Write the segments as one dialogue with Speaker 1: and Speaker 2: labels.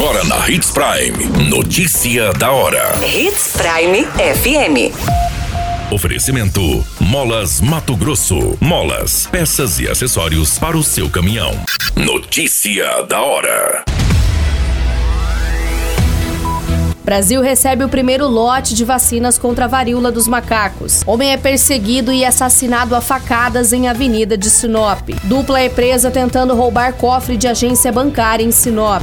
Speaker 1: Agora na Hits Prime. Notícia da hora.
Speaker 2: Hits Prime FM.
Speaker 1: Oferecimento: Molas Mato Grosso. Molas, peças e acessórios para o seu caminhão. Notícia da hora.
Speaker 3: Brasil recebe o primeiro lote de vacinas contra a varíola dos macacos. Homem é perseguido e assassinado a facadas em Avenida de Sinop. Dupla é presa tentando roubar cofre de agência bancária em Sinop.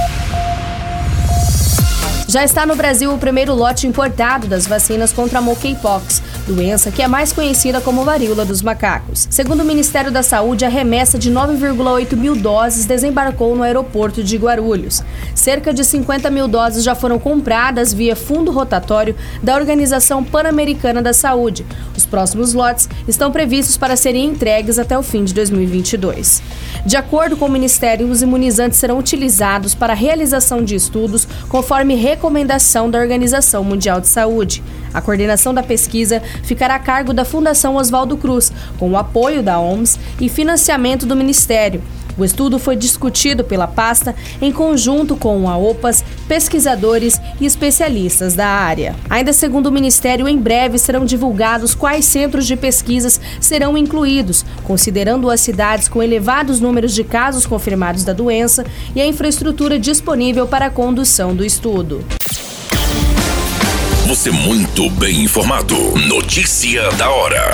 Speaker 3: Já está no Brasil o primeiro lote importado das vacinas contra a monkeypox, doença que é mais conhecida como varíola dos macacos. Segundo o Ministério da Saúde, a remessa de 9,8 mil doses desembarcou no aeroporto de Guarulhos. Cerca de 50 mil doses já foram compradas via fundo rotatório da Organização Pan-Americana da Saúde. Os próximos lotes estão previstos para serem entregues até o fim de 2022. De acordo com o Ministério, os imunizantes serão utilizados para a realização de estudos conforme recomendação da Organização Mundial de Saúde. A coordenação da pesquisa ficará a cargo da Fundação Oswaldo Cruz, com o apoio da OMS e financiamento do Ministério. O estudo foi discutido pela pasta em conjunto com a OPAS, pesquisadores e especialistas da área. Ainda segundo o Ministério, em breve serão divulgados quais centros de pesquisas serão incluídos, considerando as cidades com elevados números de casos confirmados da doença e a infraestrutura disponível para a condução do estudo.
Speaker 1: Você muito bem informado. Notícia da hora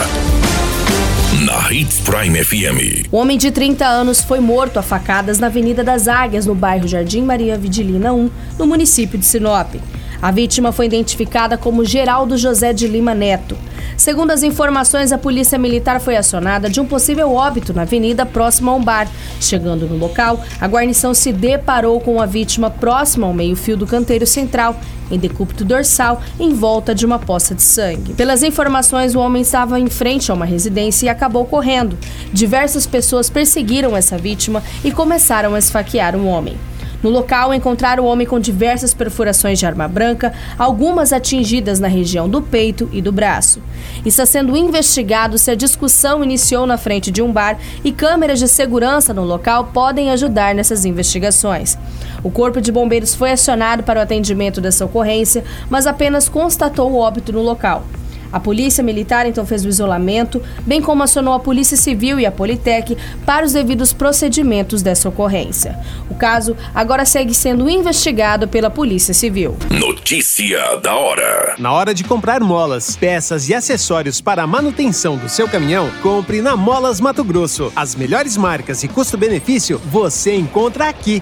Speaker 1: na Hits Prime FM.
Speaker 3: O homem de 30 anos foi morto a facadas na Avenida das Águias, no bairro Jardim Maria Vidilina 1, no município de Sinop. A vítima foi identificada como Geraldo José de Lima Neto. Segundo as informações, a polícia militar foi acionada de um possível óbito na avenida próxima a um bar. Chegando no local, a guarnição se deparou com a vítima próxima ao meio-fio do canteiro central, em decúbito dorsal, em volta de uma poça de sangue. Pelas informações, o homem estava em frente a uma residência e acabou correndo. Diversas pessoas perseguiram essa vítima e começaram a esfaquear o homem. No local, encontraram o homem com diversas perfurações de arma branca, algumas atingidas na região do peito e do braço. Está sendo investigado se a discussão iniciou na frente de um bar e câmeras de segurança no local podem ajudar nessas investigações. O Corpo de Bombeiros foi acionado para o atendimento dessa ocorrência, mas apenas constatou o óbito no local. A Polícia Militar então fez o isolamento, bem como acionou a Polícia Civil e a Politec para os devidos procedimentos dessa ocorrência. O caso agora segue sendo investigado pela Polícia Civil.
Speaker 1: Notícia da hora.
Speaker 4: Na hora de comprar molas, peças e acessórios para a manutenção do seu caminhão, compre na Molas Mato Grosso. As melhores marcas e custo-benefício você encontra aqui.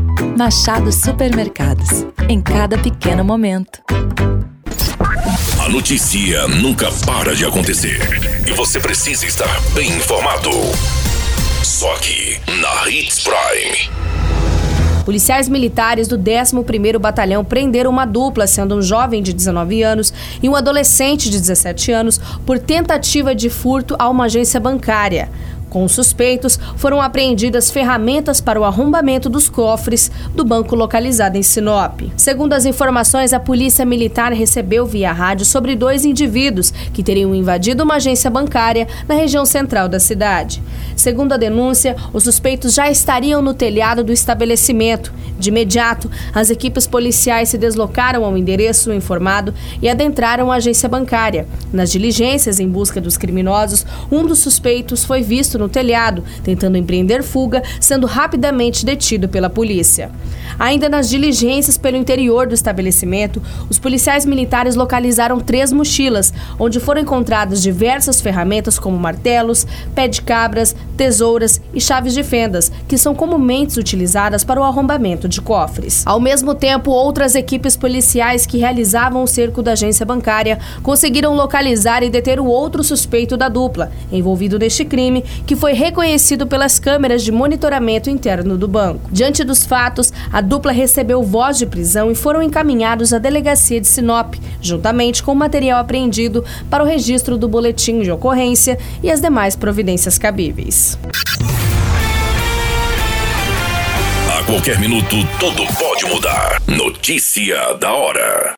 Speaker 5: Machado Supermercados. Em cada pequeno momento.
Speaker 1: A notícia nunca para de acontecer. E você precisa estar bem informado. Só aqui, na Hits Prime.
Speaker 3: Policiais militares do 11º Batalhão prenderam uma dupla, sendo um jovem de 19 anos e um adolescente de 17 anos, por tentativa de furto a uma agência bancária. Com os suspeitos, foram apreendidas ferramentas para o arrombamento dos cofres do banco localizado em Sinop. Segundo as informações, a Polícia Militar recebeu via rádio sobre dois indivíduos que teriam invadido uma agência bancária na região central da cidade. Segundo a denúncia, os suspeitos já estariam no telhado do estabelecimento. De imediato, as equipes policiais se deslocaram ao endereço informado e adentraram a agência bancária. Nas diligências em busca dos criminosos, um dos suspeitos foi visto no telhado, tentando empreender fuga, sendo rapidamente detido pela polícia. Ainda nas diligências pelo interior do estabelecimento, os policiais militares localizaram três mochilas, onde foram encontradas diversas ferramentas como martelos, pé de cabras, tesouras e chaves de fendas, que são comumente utilizadas para o arrombamento de cofres. Ao mesmo tempo, outras equipes policiais que realizavam o cerco da agência bancária conseguiram localizar e deter o outro suspeito da dupla, envolvido neste crime, que foi reconhecido pelas câmeras de monitoramento interno do banco. Diante dos fatos, a dupla recebeu voz de prisão e foram encaminhados à delegacia de Sinop, juntamente com o material apreendido para o registro do boletim de ocorrência e as demais providências cabíveis.
Speaker 1: A qualquer minuto, tudo pode mudar. Notícia da hora.